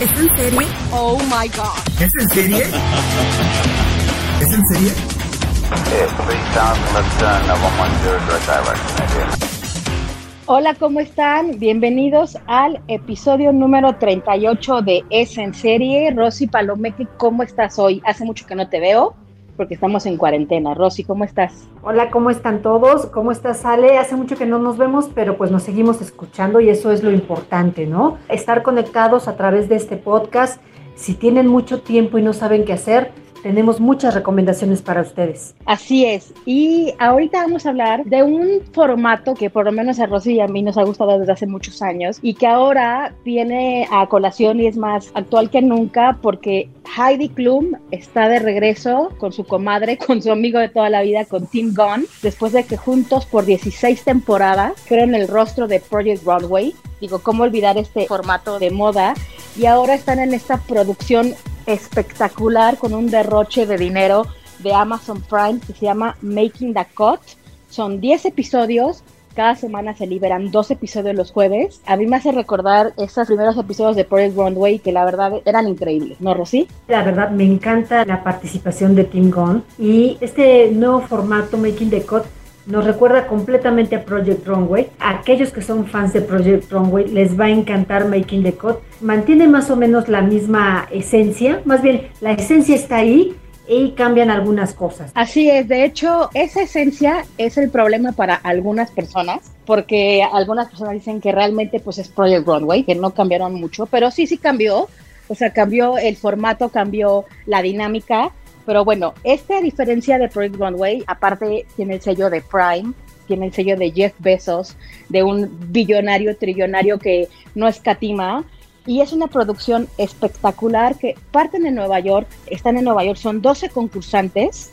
¿Es en serie? Oh my god. ¿Es en serie? ¿Es en serie? Hola, ¿cómo están? Bienvenidos al episodio número 38 de Es en serie. Rosy Palomeque, ¿cómo estás hoy? Hace mucho que no te veo porque estamos en cuarentena. Rosy, ¿cómo estás? Hola, ¿cómo están todos? ¿Cómo estás, Ale? Hace mucho que no nos vemos, pero pues nos seguimos escuchando y eso es lo importante, ¿no? Estar conectados a través de este podcast. Si tienen mucho tiempo y no saben qué hacer, tenemos muchas recomendaciones para ustedes. Así es. Y ahorita vamos a hablar de un formato que por lo menos a Rosy y a mí nos ha gustado desde hace muchos años y que ahora viene a colación y es más actual que nunca porque Heidi Klum está de regreso con su comadre, con su amigo de toda la vida, con Tim Gunn, después de que juntos por 16 temporadas fueron el rostro de Project Broadway. Digo, ¿cómo olvidar este formato de moda? Y ahora están en esta producción espectacular con un derroche de dinero de Amazon Prime que se llama Making the Cut. Son 10 episodios, cada semana se liberan dos episodios los jueves. A mí me hace recordar esos primeros episodios de Project Runway que la verdad eran increíbles, ¿no, Rosy? La verdad me encanta la participación de Tim Gunn y este nuevo formato Making the Cut nos recuerda completamente a Project Runway. A aquellos que son fans de Project Runway les va a encantar Making the Cut. Mantiene más o menos la misma esencia, más bien la esencia está ahí y cambian algunas cosas. Así es, de hecho, esa esencia es el problema para algunas personas, porque algunas personas dicen que realmente pues es Project Runway, que no cambiaron mucho, pero sí, sí cambió. O sea, cambió el formato, cambió la dinámica, pero bueno, este a diferencia de Project Runway, aparte tiene el sello de Prime, tiene el sello de Jeff Bezos, de un billonario, trillonario que no escatima. Y es una producción espectacular que parten en Nueva York, están en Nueva York, son 12 concursantes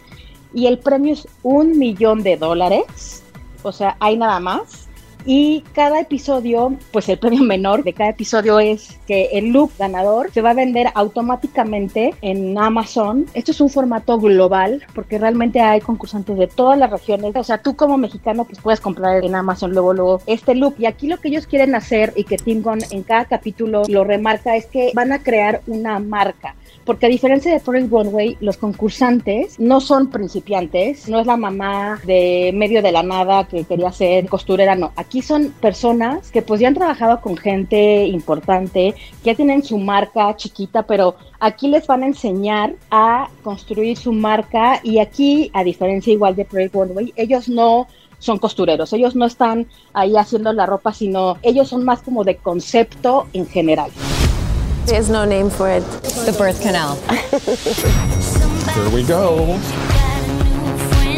y el premio es un millón de dólares. O sea, hay nada más. Y cada episodio, pues el premio menor de cada episodio es que el look ganador se va a vender automáticamente en Amazon. Esto es un formato global porque realmente hay concursantes de todas las regiones. O sea, tú como mexicano pues puedes comprar en Amazon luego, luego este look. Y aquí lo que ellos quieren hacer y que Tim Gunn en cada capítulo lo remarca es que van a crear una marca porque a diferencia de Project Runway, los concursantes no son principiantes, no es la mamá de medio de la nada que quería ser costurera, no. Aquí son personas que pues ya han trabajado con gente importante, que ya tienen su marca chiquita, pero aquí les van a enseñar a construir su marca y aquí, a diferencia igual de Project Runway, ellos no son costureros, ellos no están ahí haciendo la ropa, sino ellos son más como de concepto en general. There's no name for it. The birth canal. Here we go.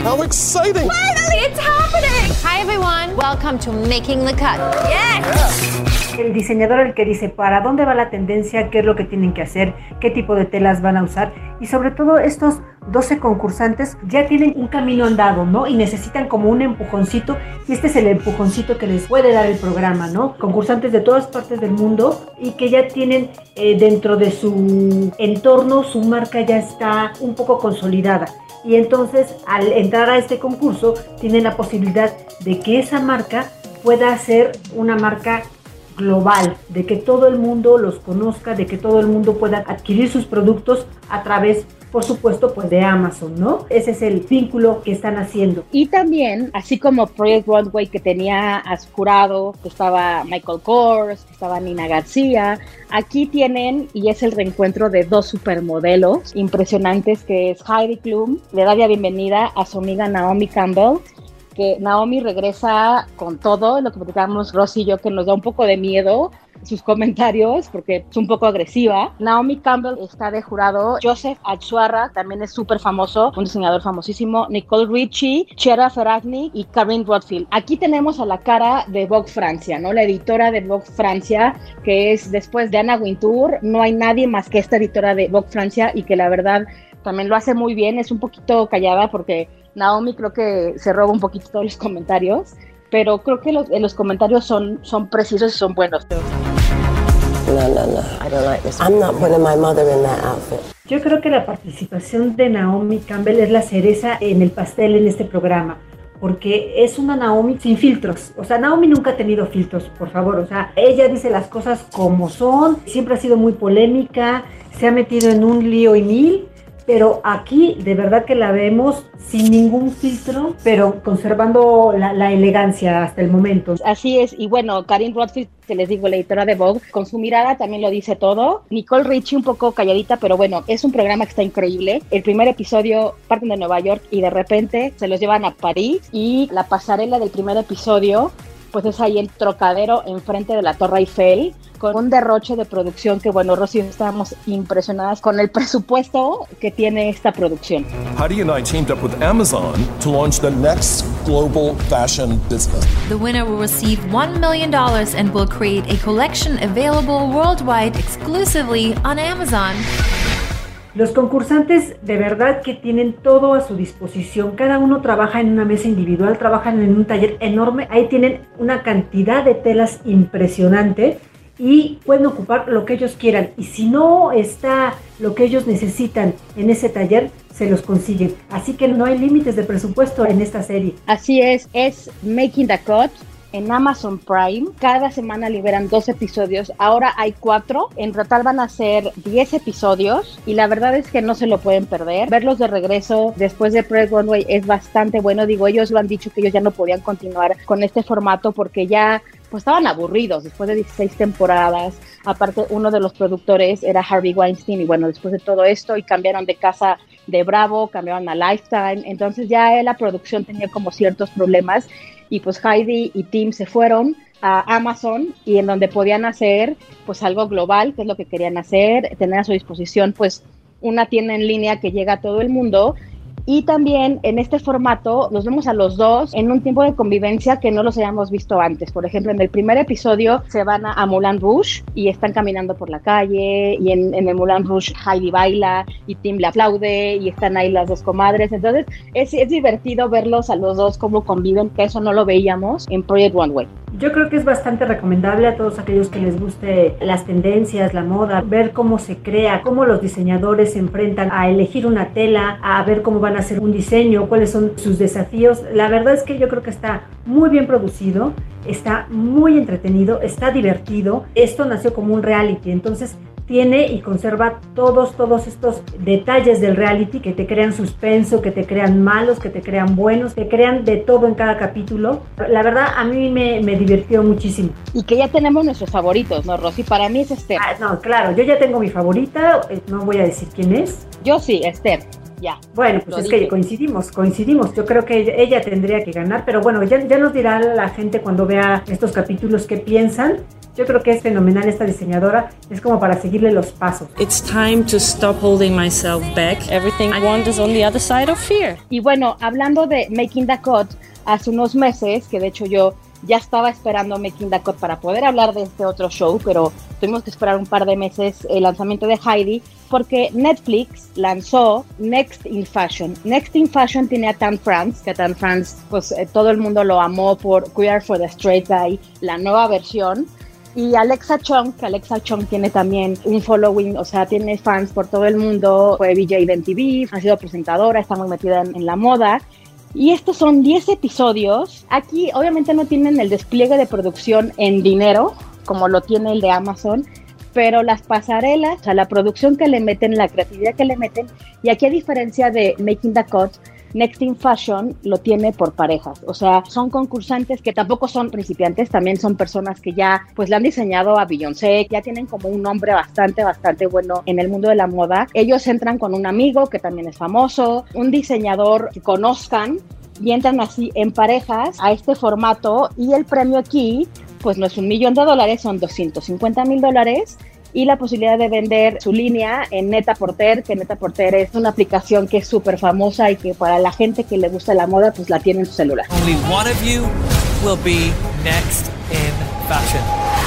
How exciting! Finally, it's happening! Hi, everyone. Welcome to Making the Cut. Yes! El diseñador el que dice para dónde va la tendencia, qué es lo que tienen que hacer, qué tipo de telas van a usar y sobre todo estos 12 concursantes ya tienen un camino andado, ¿no? Y necesitan como un empujoncito y este es el empujoncito que les puede dar el programa, ¿no? Concursantes de todas partes del mundo y que ya tienen eh, dentro de su entorno, su marca ya está un poco consolidada. Y entonces al entrar a este concurso tienen la posibilidad de que esa marca pueda ser una marca global, de que todo el mundo los conozca, de que todo el mundo pueda adquirir sus productos a través por supuesto, pues de Amazon, ¿no? Ese es el vínculo que están haciendo. Y también, así como Project Runway que tenía a que estaba Michael Kors, que estaba Nina García, aquí tienen, y es el reencuentro de dos supermodelos impresionantes, que es Heidi Klum, le da la bienvenida a su amiga Naomi Campbell, que Naomi regresa con todo, lo que platicamos Rosy y yo, que nos da un poco de miedo, sus comentarios porque es un poco agresiva. Naomi Campbell está de jurado. Joseph Achuarra también es súper famoso, un diseñador famosísimo. Nicole Richie, Chera Ferragni y Karin Rothfield. Aquí tenemos a la cara de Vogue Francia, ¿no? La editora de Vogue Francia, que es después de Anna Wintour. No hay nadie más que esta editora de Vogue Francia y que la verdad también lo hace muy bien. Es un poquito callada porque Naomi creo que se roba un poquito todos los comentarios, pero creo que los, los comentarios son, son precisos y son buenos. No, no, no. I don't like this. I'm not putting my mother in that outfit. Yo creo que la participación de Naomi Campbell es la cereza en el pastel en este programa. Porque es una Naomi sin filtros. O sea, Naomi nunca ha tenido filtros, por favor. O sea, ella dice las cosas como son. Siempre ha sido muy polémica. Se ha metido en un lío y mil pero aquí de verdad que la vemos sin ningún filtro, pero conservando la, elegancia hasta el momento. Así es, y bueno, Karin Rothfield, que les digo, la editora de Vogue, con su mirada también lo dice todo. Nicole Richie un poco calladita, pero bueno, es un programa que está increíble. El primer episodio parten de Nueva York y de repente se los llevan a París y la pasarela del primer episodio pues es ahí el Trocadero enfrente de la Torre Eiffel con un derroche de producción que, bueno, Rosy, estábamos impresionadas con el presupuesto que tiene esta producción. Heidi and I teamed up with Amazon to launch the next global fashion business. The winner will receive $1 million and will create a collection available worldwide exclusively on Amazon. Los concursantes de verdad que tienen todo a su disposición. Cada uno trabaja en una mesa individual, trabajan en un taller enorme. Ahí tienen una cantidad de telas impresionante y pueden ocupar lo que ellos quieran. Y si no está lo que ellos necesitan en ese taller, se los consiguen. Así que no hay límites de presupuesto en esta serie. Así es, es Making the Cut en Amazon Prime. Cada semana liberan dos episodios. Ahora hay cuatro. En total van a ser diez episodios. Y la verdad es que no se lo pueden perder. Verlos de regreso después de Press Runway es bastante bueno. Digo, ellos lo han dicho que ellos ya no podían continuar con este formato porque ya pues estaban aburridos después de 16 temporadas. Aparte, uno de los productores era Harvey Weinstein y bueno, después de todo esto y cambiaron de casa de Bravo, cambiaron a Lifetime, entonces ya la producción tenía como ciertos problemas y pues Heidi y Tim se fueron a Amazon y en donde podían hacer pues algo global, que es lo que querían hacer, tener a su disposición pues una tienda en línea que llega a todo el mundo y también en este formato los vemos a los dos en un tiempo de convivencia que no los hayamos visto antes. Por ejemplo, en el primer episodio se van a, Moulin Rouge y están caminando por la calle y en, el Moulin Rouge Heidi baila y Tim le aplaude y están ahí las dos comadres. Entonces es, es divertido verlos a los dos cómo conviven, que eso no lo veíamos en Project One Way. Yo creo que es bastante recomendable a todos aquellos que les guste las tendencias, la moda, ver cómo se crea, cómo los diseñadores se enfrentan a elegir una tela, a ver cómo van a hacer un diseño, cuáles son sus desafíos. La verdad es que yo creo que está muy bien producido, está muy entretenido, está divertido. Esto nació como un reality, entonces tiene y conserva todos, todos estos detalles del reality que te crean suspenso, que te crean malos, que te crean buenos, que crean de todo en cada capítulo. La verdad, a mí me, me divirtió muchísimo. Y que ya tenemos nuestros favoritos, ¿no, Rosy? Para mí es Esther. Ah, no, claro, yo ya tengo mi favorita, eh, no voy a decir quién es. Yo sí, Esther. Ya. Bueno, pues es que coincidimos, coincidimos. Yo creo que ella, tendría que ganar, pero bueno, ya, ya nos dirá la gente cuando vea estos capítulos qué piensan. Yo creo que es fenomenal esta diseñadora, es como para seguirle los pasos. It's time to stop holding myself back. Everything I want is on the other side of fear. Y bueno, hablando de Making the Cut, hace unos meses, que de hecho yo ya estaba esperando Making the Cut para poder hablar de este otro show, pero tuvimos que esperar un par de meses el lanzamiento de Heidi, porque Netflix lanzó Next in Fashion. Next in Fashion tiene a Tan France, que Tan France, pues eh, todo el mundo lo amó por Queer for the Straight Guy, la nueva versión. Y Alexa Chung, que Alexa Chung tiene también un following, o sea, tiene fans por todo el mundo, fue VJ de MTV, ha sido presentadora, está muy metida en, la moda. Y estos son 10 episodios. Aquí obviamente no tienen el despliegue de producción en dinero, como lo tiene el de Amazon, pero las pasarelas, o sea, la producción que le meten, la creatividad que le meten, y aquí a diferencia de Making the Cut, Next in Fashion lo tiene por parejas, o sea, son concursantes que tampoco son principiantes, también son personas que ya pues le han diseñado a Beyoncé, ya tienen como un nombre bastante, bastante bueno en el mundo de la moda. Ellos entran con un amigo que también es famoso, un diseñador que conozcan y entran así en parejas a este formato. Y el premio aquí pues no es un millón de dólares, son 250 mil dólares y la posibilidad de vender su línea en Neta Porter, que Neta Porter es una aplicación que es súper famosa y que para la gente que le gusta la moda, pues la tiene en su celular. Only one of you will be next in fashion.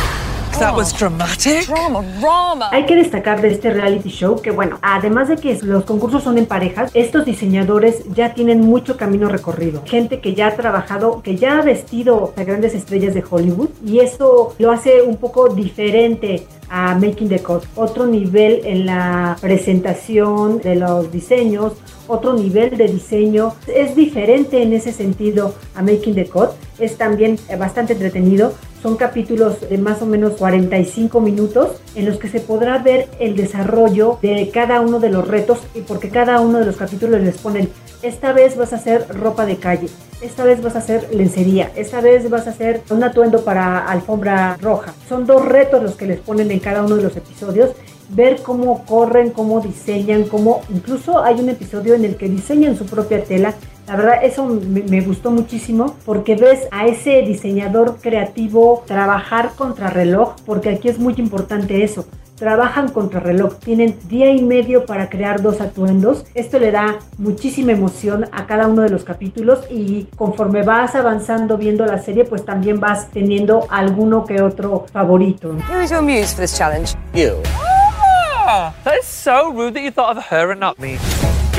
That was dramatic. Drama, drama. Hay que destacar de este reality show que, bueno, además de que los concursos son en parejas, estos diseñadores ya tienen mucho camino recorrido. Gente que ya ha trabajado, que ya ha vestido a grandes estrellas de Hollywood y eso lo hace un poco diferente a Making the Cut. Otro nivel en la presentación de los diseños, otro nivel de diseño. Es diferente en ese sentido a Making the Cut. Es también bastante entretenido. Son capítulos de más o menos 45 minutos en los que se podrá ver el desarrollo de cada uno de los retos y porque cada uno de los capítulos les ponen, esta vez vas a hacer ropa de calle, esta vez vas a hacer lencería, esta vez vas a hacer un atuendo para alfombra roja. Son dos retos los que les ponen en cada uno de los episodios ver cómo corren, cómo diseñan, cómo incluso hay un episodio en el que diseñan su propia tela. La verdad, eso me, me gustó muchísimo porque ves a ese diseñador creativo trabajar contra reloj, porque aquí es muy importante eso. Trabajan contra reloj, tienen día y medio para crear dos atuendos. Esto le da muchísima emoción a cada uno de los capítulos y conforme vas avanzando viendo la serie, pues también vas teniendo alguno que otro favorito. Who is your muse for this challenge? You. Ah, that is so rude that you thought of her and not me.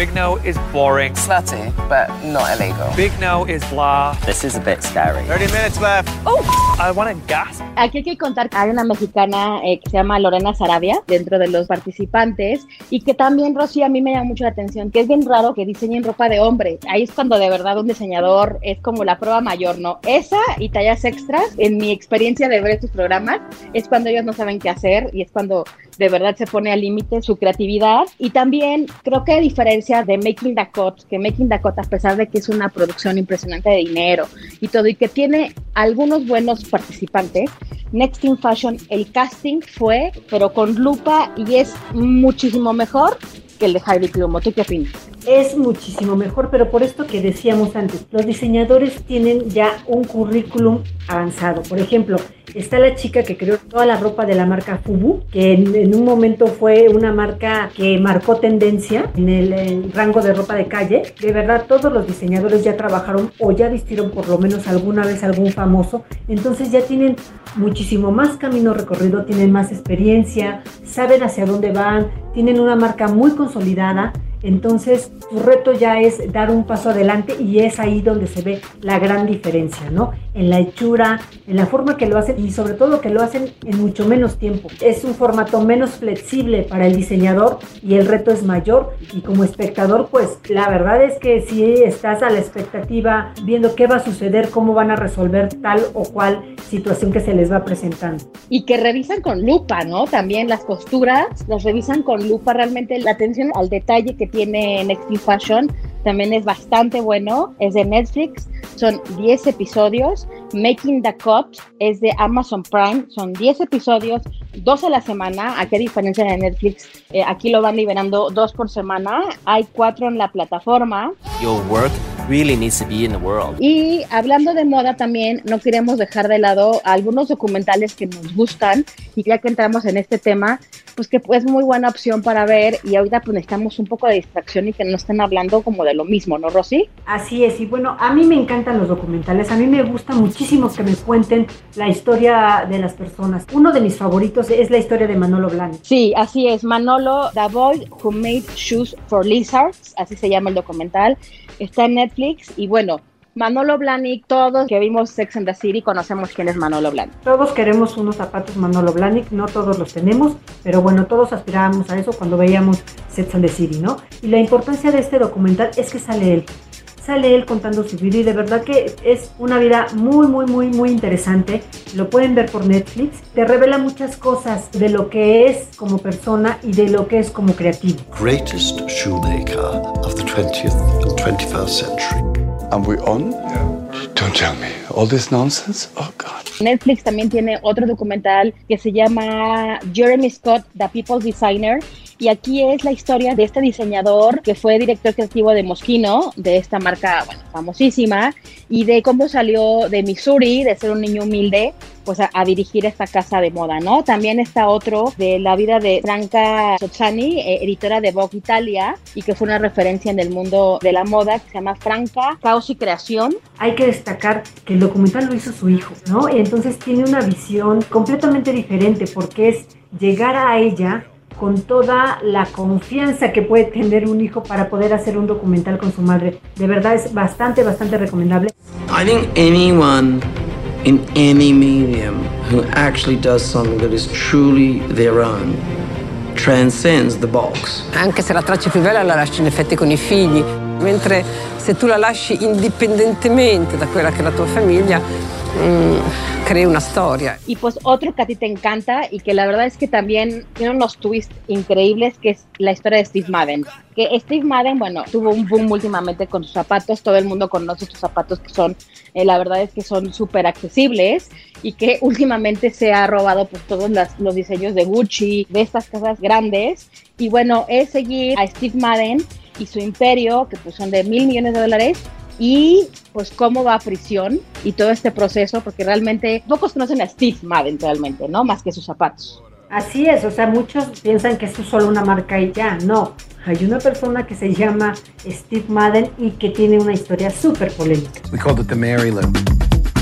Big No is boring. Slutty, but not illegal. Big No is blah. This is a bit scary. 30 minutes left. Oh, I want to gasp. Aquí hay que contar que hay una mexicana eh, que se llama Lorena Sarabia dentro de los participantes y que también, Rosy, a mí me llama mucho la atención, que es bien raro que diseñen ropa de hombre. Ahí es cuando de verdad un diseñador es como la prueba mayor, ¿no? Esa y tallas extras, en mi experiencia de ver estos programas, es cuando ellos no saben qué hacer y es cuando de verdad se pone al límite su creatividad. Y también creo que a diferencia de Making Dakota, que Making Dakota, a pesar de que es una producción impresionante de dinero y todo, y que tiene algunos buenos participantes, Next in Fashion, el casting fue, pero con lupa y es muchísimo mejor que el de Heidi Klum. ¿Tú qué opinas? es muchísimo mejor, pero por esto que decíamos antes, los diseñadores tienen ya un currículum avanzado. Por ejemplo, está la chica que creó toda la ropa de la marca Fubu, que en, un momento fue una marca que marcó tendencia en el rango de ropa de calle. De verdad, todos los diseñadores ya trabajaron o ya vistieron por lo menos alguna vez algún famoso, entonces ya tienen muchísimo más camino recorrido, tienen más experiencia, saben hacia dónde van, tienen una marca muy consolidada. Entonces, tu reto ya es dar un paso adelante y es ahí donde se ve la gran diferencia, ¿no? En la hechura, en la forma que lo hacen y sobre todo que lo hacen en mucho menos tiempo. Es un formato menos flexible para el diseñador y el reto es mayor y como espectador, pues la verdad es que si estás a la expectativa viendo qué va a suceder, cómo van a resolver tal o cual situación que se les va presentando. Y que revisan con lupa, ¿no? También las costuras las revisan con lupa. Realmente la atención al detalle que tiene in Fashion también es bastante bueno. Es de Netflix, son 10 episodios. Making the Cut es de Amazon Prime, son 10 episodios, dos a la semana. Aquí a diferencia de Netflix, eh, aquí lo van liberando dos por semana. Hay cuatro en la plataforma. Your work really needs to be in the world. Y hablando de moda también, no queremos dejar de lado algunos documentales que nos gustan y ya que entramos en este tema, pues que es muy buena opción para ver y ahorita pues necesitamos un poco de distracción y que no estén hablando como de lo mismo, ¿no, Rosy? Así es, y bueno, a mí me encantan los documentales, a mí me gusta muchísimo que me cuenten la historia de las personas. Uno de mis favoritos es la historia de Manolo Blahnik. Sí, así es, Manolo, The Boy Who Made Shoes for Lizards, así se llama el documental, está en Netflix y bueno, Manolo Blahnik, todos que vimos Sex and the City conocemos quién es Manolo Blahnik. Todos queremos unos zapatos Manolo Blahnik, no todos los tenemos, pero bueno, todos aspirábamos a eso cuando veíamos Sex and the City, ¿no? Y la importancia de este documental es que sale él. Sale él contando su vida y de verdad que es una vida muy, muy, muy, muy interesante. Lo pueden ver por Netflix. Te revela muchas cosas de lo que es como persona y de lo que es como creativo. Greatest shoemaker of the 20th and 21st century. And we're on? Don't tell me. All this nonsense? Oh, God. Netflix también tiene otro documental que se llama Jeremy Scott, The People Designer. Y aquí es la historia de este diseñador que fue director creativo de Moschino, de esta marca bueno, famosísima, y de cómo salió de Missouri, de ser un niño humilde, pues a, a, dirigir esta casa de moda, ¿no? También está otro de la vida de Franca Sozzani, eh, editora de Vogue Italia, y que fue una referencia en el mundo de la moda, que se llama Franca, Caos y Creación. Hay que destacar que el documental lo hizo su hijo, ¿no? Y entonces tiene una visión completamente diferente, porque es llegar a ella con toda la confianza que puede tener un hijo para poder hacer un documental con su madre. De verdad es bastante, bastante recomendable. I think anyone in any medium who actually does something that is truly their own transcends the box. Anche se la traccia più bella la lasci in effetti con i figli, mentre se tu la lasci indipendentemente da quella che è la tua famiglia, mmm, crei una storia. Y pues otro que a ti te encanta y que la verdad es que también tiene unos twists increíbles, que es la historia de Steve Madden. Que Steve Madden, bueno, tuvo un boom últimamente con sus zapatos, todo el mundo conoce sus zapatos que son, eh, la verdad es que son súper accesibles y que últimamente se ha robado pues todos los diseños de Gucci, de estas casas grandes. Y bueno, es seguir a Steve Madden y su imperio, que pues son de mil millones de dólares, y pues cómo va a prisión y todo este proceso, porque realmente pocos conocen a Steve Madden realmente, ¿no? Más que sus zapatos. Así es, o sea, muchos piensan que esto es solo una marca y ya, no. Hay una persona que se llama Steve Madden y que tiene una historia súper polémica. We called it the Mary Lou.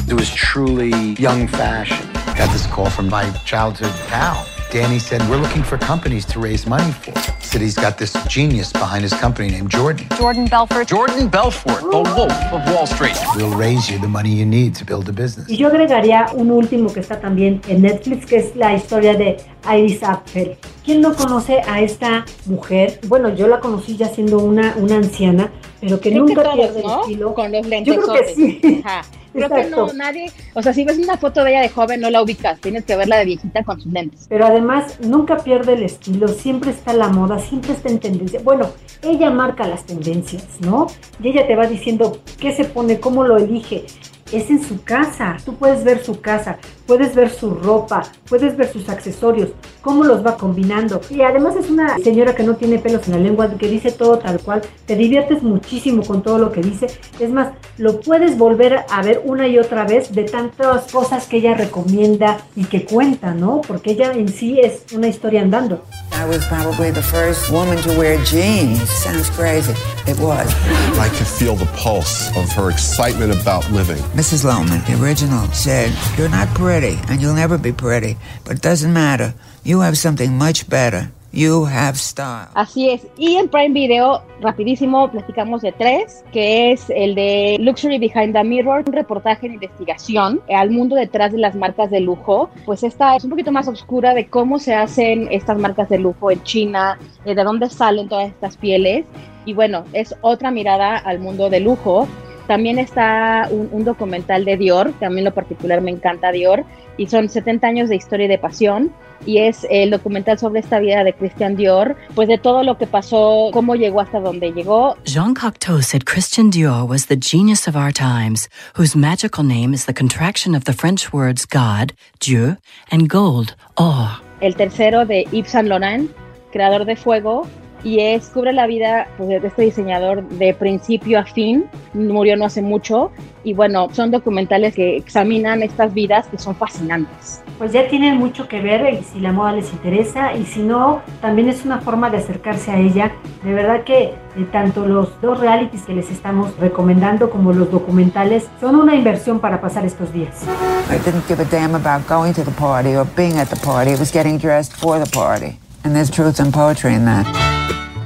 It was truly young fashion. Got this call from my childhood pal. Danny said, We're looking for companies to raise money for. Said he's got this genius behind his company named Jordan. Jordan Belfort. Jordan Belfort, the wolf of Wall Street. We'll raise you the money you need to build a business. Y yo agregaría un último que está también en Netflix, que es la historia de Iris Apfel. ¿Quién no conoce a esta mujer? Bueno, yo la conocí ya siendo una, una anciana, pero que Creo nunca que todos, pierde ¿no? el estilo. Con los lentes. Yo creo que sí. Ajá. Creo que no, nadie, o sea, si ves una foto de ella de joven no la ubicas, tienes que verla de viejita con sus lentes. Pero además nunca pierde el estilo, siempre está la moda, siempre está en tendencia. Bueno, ella marca las tendencias, ¿no? Y ella te va diciendo qué se pone, cómo lo elige. Es en su casa, tú puedes ver su casa, puedes ver su ropa, puedes ver sus accesorios, cómo los va combinando. Y además es una señora que no tiene pelos en la lengua, que dice todo tal cual, te diviertes muchísimo con todo lo que dice. Es más, lo puedes volver a ver una y otra vez de tantas cosas que ella recomienda y que cuenta, ¿no? Porque ella en sí es una historia andando. I was probably the first woman to wear jeans. Sounds crazy. It was. I could feel the pulse of her excitement about living. Mrs. Loman, the original, said, You're not pretty, and you'll never be pretty, but it doesn't matter. You have something much better. You have style. Así es. Y en Prime Video, rapidísimo, platicamos de tres, que es el de Luxury Behind the Mirror, un reportaje de investigación al mundo detrás de las marcas de lujo. Pues esta es un poquito más oscura de cómo se hacen estas marcas de lujo en China, eh, de dónde salen todas estas pieles. Y bueno, es otra mirada al mundo de lujo. También está un, un documental de Dior, que a mí en lo particular me encanta Dior, y son 70 años de historia y de pasión, y es el documental sobre esta vida de Christian Dior, pues de todo lo que pasó, cómo llegó hasta donde llegó. Jean Cocteau said Christian Dior was the genius of our times, whose magical name is the contraction of the French words God, Dieu, and gold, or. El tercero de Yves Saint Laurent, creador de Fuego, y es, cubre la vida pues, de este diseñador de principio a fin, murió no hace mucho, y bueno, son documentales que examinan estas vidas que son fascinantes. Pues ya tienen mucho que ver y si la moda les interesa y si no, también es una forma de acercarse a ella. De verdad que eh, tanto los dos realities que les estamos recomendando como los documentales son una inversión para pasar estos días. I didn't give a damn about going to the party or being at the party. It was getting dressed for the party. And there's truth and poetry in that.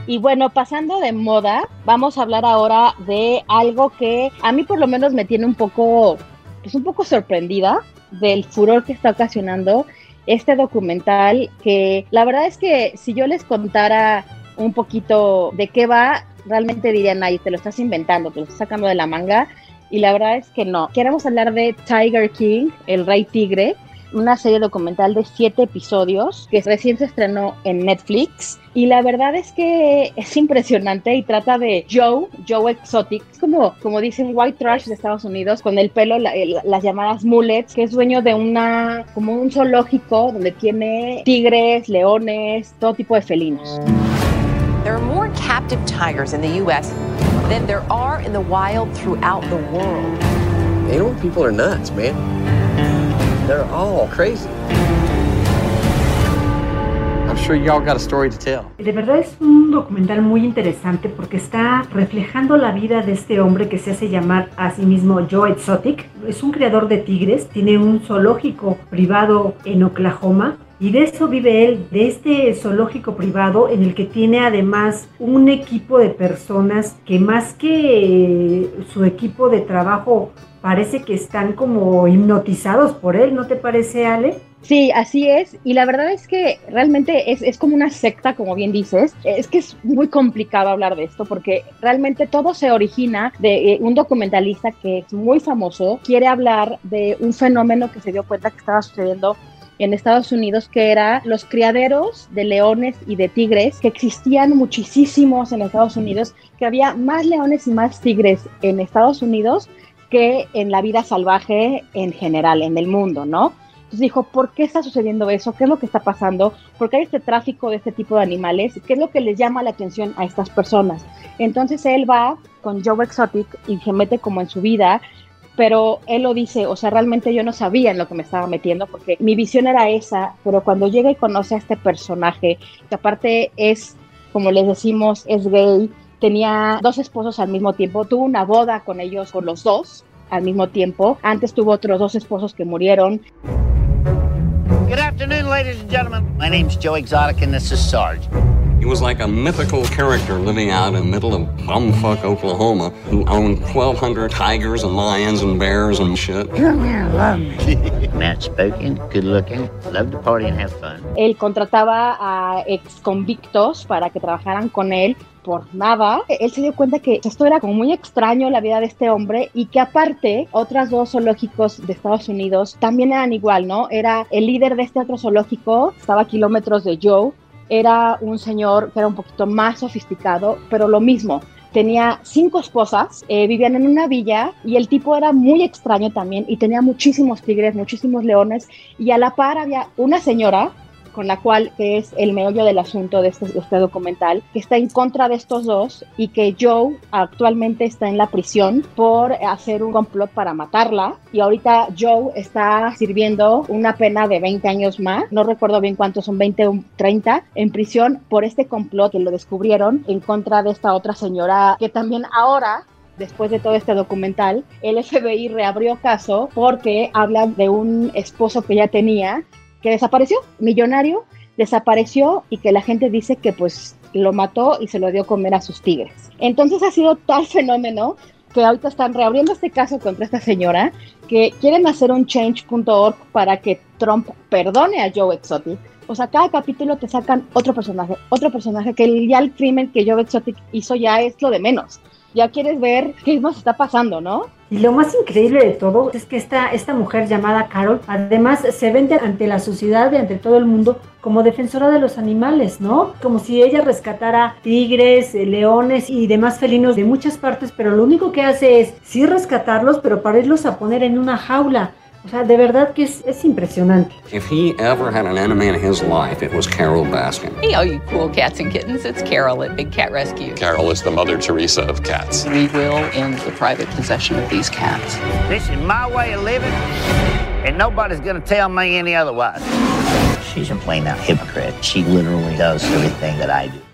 Y bueno, pasando de moda, vamos a hablar ahora de algo que a mí por lo menos me tiene un poco, pues un poco sorprendida del furor que está ocasionando este documental que la verdad es que si yo les contara un poquito de qué va, realmente dirían, ay, te lo estás inventando, te lo estás sacando de la manga. Y la verdad es que no. Queremos hablar de Tiger King, el rey tigre, una serie documental de siete episodios que recién se estrenó en Netflix. Y la verdad es que es impresionante y trata de Joe, Joe Exotic, es como, como dicen white trash de Estados Unidos, con el pelo, la, el, las llamadas mullets, que es dueño de una, como un zoológico donde tiene tigres, leones, todo tipo de felinos. There are more captive tigers in the U.S. than there are in the wild throughout the world. People are nuts, man. They're all crazy. I'm sure y'all got a story to tell. De verdad es un documental muy interesante porque está reflejando la vida de este hombre que se hace llamar a sí mismo Joe Exotic. Es un criador de tigres, tiene un zoológico privado en Oklahoma y de eso vive él, de este zoológico privado en el que tiene además un equipo de personas que más que su equipo de trabajo parece que están como hipnotizados por él, ¿no te parece, Ale? Sí, así es. Y la verdad es que realmente es, es, como una secta, como bien dices. Es que es muy complicado hablar de esto porque realmente todo se origina de eh, un documentalista que es muy famoso. Quiere hablar de un fenómeno que se dio cuenta que estaba sucediendo en Estados Unidos, que era los criaderos de leones y de tigres, que existían muchísimos en Estados Unidos, que había más leones y más tigres en Estados Unidos que en la vida salvaje en general, en el mundo, ¿no? Entonces dijo, ¿por qué está sucediendo eso? ¿Qué es lo que está pasando? ¿Por qué hay este tráfico de este tipo de animales? ¿Qué es lo que les llama la atención a estas personas? Entonces él va con Joe Exotic y se mete como en su vida, pero él lo dice, o sea, realmente yo no sabía en lo que me estaba metiendo porque mi visión era esa, pero cuando llega y conoce a este personaje, que aparte es, como les decimos, es gay, tenía dos esposos al mismo tiempo, tuvo una boda con ellos, con los dos al mismo tiempo, antes tuvo otros dos esposos que murieron. Good afternoon, ladies and gentlemen. My name's Joe Exotic, and this is Sarge. He was like a mythical character living out in the middle of bumfuck Oklahoma who owned 1,200 tigers and lions and bears and shit. Come here, love me. Matt spoken, good looking, love to party and have fun. Él contrataba a ex convictos para que trabajaran con él por nada, él se dio cuenta que esto era como muy extraño la vida de este hombre y que aparte otras dos zoológicos de Estados Unidos también eran igual, ¿no? Era el líder de este otro zoológico, estaba a kilómetros de Joe, era un señor que era un poquito más sofisticado, pero lo mismo. Tenía cinco esposas, eh, vivían en una villa y el tipo era muy extraño también y tenía muchísimos tigres, muchísimos leones y a la par había una señora con la cual, que es el meollo del asunto de este, este, documental, que está en contra de estos dos y que Joe actualmente está en la prisión por hacer un complot para matarla. Y ahorita Joe está sirviendo una pena de 20 años más, no recuerdo bien cuántos son, 20 o 30, en prisión por este complot que lo descubrieron en contra de esta otra señora que también ahora después de todo este documental, el FBI reabrió caso porque hablan de un esposo que ya tenía que desapareció, millonario, desapareció y que la gente dice que pues lo mató y se lo dio a comer a sus tigres. Entonces ha sido tal fenómeno que ahorita están reabriendo este caso contra esta señora, que quieren hacer un change.org para que Trump perdone a Joe Exotic. O sea, cada capítulo te sacan otro personaje, otro personaje, que ya el crimen que Joe Exotic hizo ya es lo de menos. Ya quieres ver qué más está pasando, ¿no? Y lo más increíble de todo es que esta, esta mujer llamada Carol, además se vende ante la sociedad y ante todo el mundo como defensora de los animales, ¿no? Como si ella rescatara tigres, eh, leones y demás felinos de muchas partes, pero lo único que hace es sí rescatarlos, pero para irlos a poner en una jaula. O sea, de verdad que es, es impresionante. If he ever had an enemy in his life, it was Carol Baskin. Hey, all you cool cats and kittens, it's Carol at Big Cat Rescue. Carol is the Mother Teresa of cats. We will end the private possession of these cats. This is my way of living, and nobody's gonna tell me any otherwise.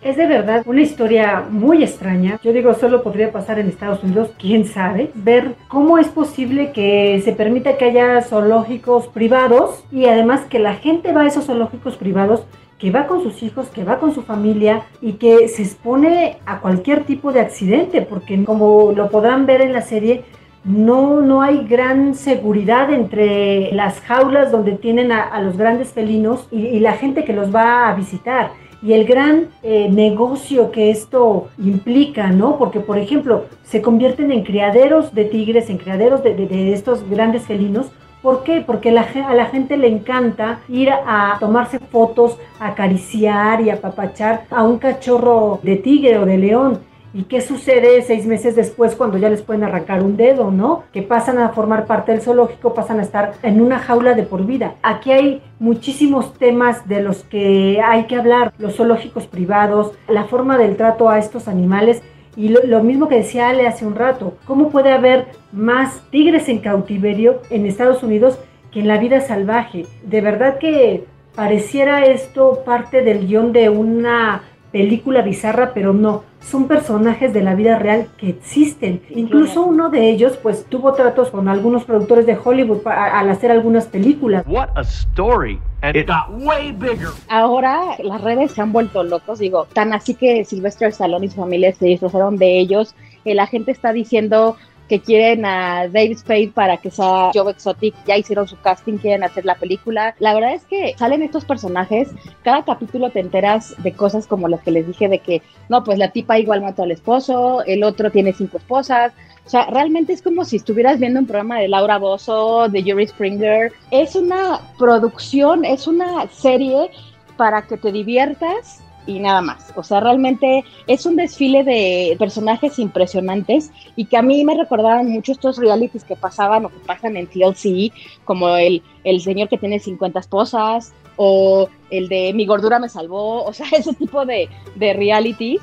Es de verdad una historia muy extraña. Yo digo, solo podría pasar en Estados Unidos, quién sabe. Ver cómo es posible que se permita que haya zoológicos privados y además que la gente va a esos zoológicos privados que va con sus hijos, que va con su familia y que se expone a cualquier tipo de accidente, porque como lo podrán ver en la serie, no, no hay gran seguridad entre las jaulas donde tienen a, los grandes felinos y, la gente que los va a visitar y el gran eh, negocio que esto implica, ¿no? Porque, por ejemplo, se convierten en criaderos de tigres, en criaderos de, estos grandes felinos, ¿Por qué? Porque a la gente le encanta ir a tomarse fotos, acariciar y apapachar a un cachorro de tigre o de león. ¿Y qué sucede seis meses después cuando ya les pueden arrancar un dedo, no? Que pasan a formar parte del zoológico, pasan a estar en una jaula de por vida. Aquí hay muchísimos temas de los que hay que hablar, los zoológicos privados, la forma del trato a estos animales y lo, mismo que decía Ale hace un rato, ¿cómo puede haber más tigres en cautiverio en Estados Unidos que en la vida salvaje? De verdad que pareciera esto parte del guion de una película bizarra, pero no, son personajes de la vida real que existen. Incluso uno de ellos pues tuvo tratos con algunos productores de Hollywood al hacer algunas películas. What a story. And it got way bigger. Ahora las redes se han vuelto locos, digo, tan así que Sylvester Stallone y su familia se disfrazaron de ellos. La gente está diciendo que quieren a David Spade para que sea Joe Exotic, ya hicieron su casting, quieren hacer la película. La verdad es que salen estos personajes, cada capítulo te enteras de cosas como las que les dije de que, no, pues la tipa igual mató al esposo, el otro tiene cinco esposas. O sea, realmente es como si estuvieras viendo un programa de Laura Bozo, de Jerry Springer. Es una producción, es una serie para que te diviertas y nada más. O sea, realmente es un desfile de personajes impresionantes y que a mí me recordaban mucho estos realities que pasaban o que pasan en TLC, como el, el señor que tiene 50 esposas o el de Mi gordura me salvó, o sea, ese tipo de, de reality.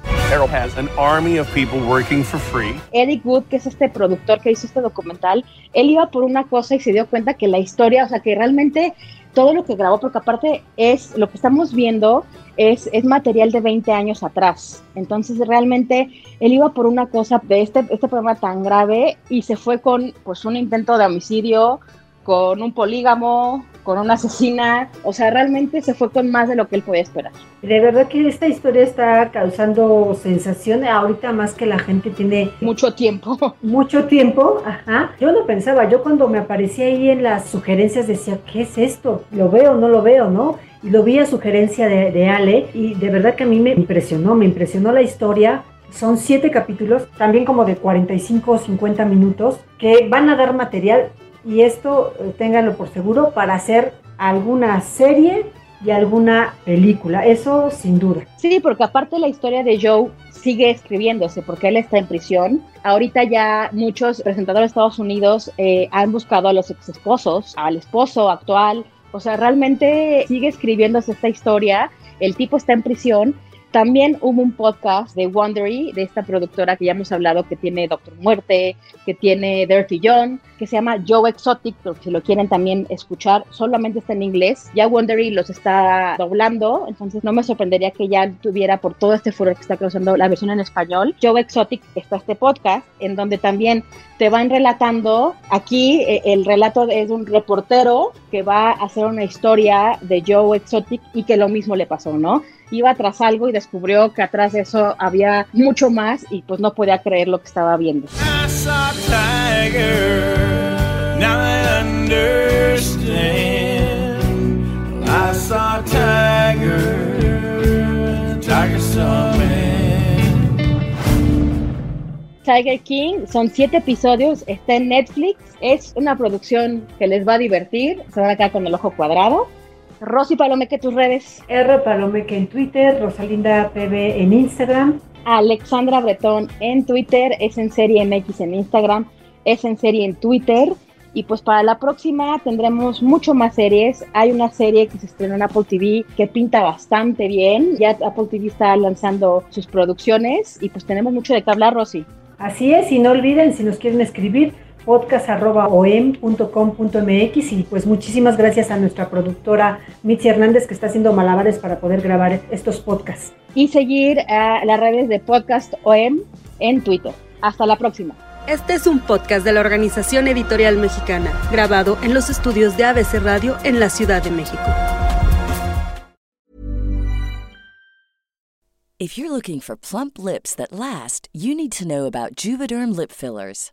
has an army of people working for free. Eric Wood, que es este productor que hizo este documental, él iba por una cosa y se dio cuenta que la historia, o sea, que realmente todo lo que grabó, porque aparte es lo que estamos viendo es, material de 20 años atrás. Entonces realmente él iba por una cosa de este, este problema tan grave y se fue con pues un intento de homicidio, con un polígamo, con una asesina, o sea, realmente se fue con más de lo que él podía esperar. De verdad que esta historia está causando sensación ahorita más que la gente tiene mucho tiempo. Mucho tiempo, ajá. Yo no pensaba, yo cuando me aparecía ahí en las sugerencias decía, ¿qué es esto? ¿Lo veo no lo veo, no? Y lo vi a sugerencia de, de Ale y de verdad que a mí me impresionó, me impresionó la historia, son siete capítulos, también como de 45 o 50 minutos, que van a dar material y esto eh, ténganlo por seguro para hacer alguna serie y alguna película, eso sin duda. Sí, porque aparte la historia de Joe sigue escribiéndose porque él está en prisión. Ahorita ya muchos presentadores de Estados Unidos eh, han buscado a los ex esposos, al esposo actual. O sea, realmente sigue escribiéndose esta historia. El tipo está en prisión también hubo un podcast de Wondery, de esta productora que ya hemos hablado, que tiene Doctor Muerte, que tiene Dirty John, que se llama Joe Exotic, pero si lo quieren también escuchar, solamente está en inglés. Ya Wondery los está doblando, entonces no me sorprendería que ya tuviera por todo este furor que está causando la versión en español. Joe Exotic está este podcast, en donde también te van relatando, aquí eh, el relato es de un reportero que va a hacer una historia de Joe Exotic y que lo mismo le pasó, ¿no? Iba tras algo y descubrió que atrás de eso había mucho más y pues no podía creer lo que estaba viendo. Tiger King, son siete episodios, está en Netflix, es una producción que les va a divertir, se van a quedar con el ojo cuadrado. Rosy Palomeque, tus redes. R Palomeque en Twitter, Rosalinda PB en Instagram. Alexandra Bretón en Twitter, es en serie MX en Instagram, es en serie en Twitter. Y pues para la próxima tendremos mucho más series. Hay una serie que se estrenó en Apple TV que pinta bastante bien. Ya Apple TV está lanzando sus producciones y pues tenemos mucho de qué hablar, Rosy. Así es, y no olviden si nos quieren escribir podcast.om.com.mx y pues muchísimas gracias a nuestra productora Mitzi Hernández que está haciendo malabares para poder grabar estos podcasts. Y seguir a las redes de Podcast OM en Twitter. Hasta la próxima. Este es un podcast de la Organización Editorial Mexicana, grabado en los estudios de ABC Radio en la Ciudad de México. If you're looking for plump lips that last, you need to know about Juvederm lip fillers.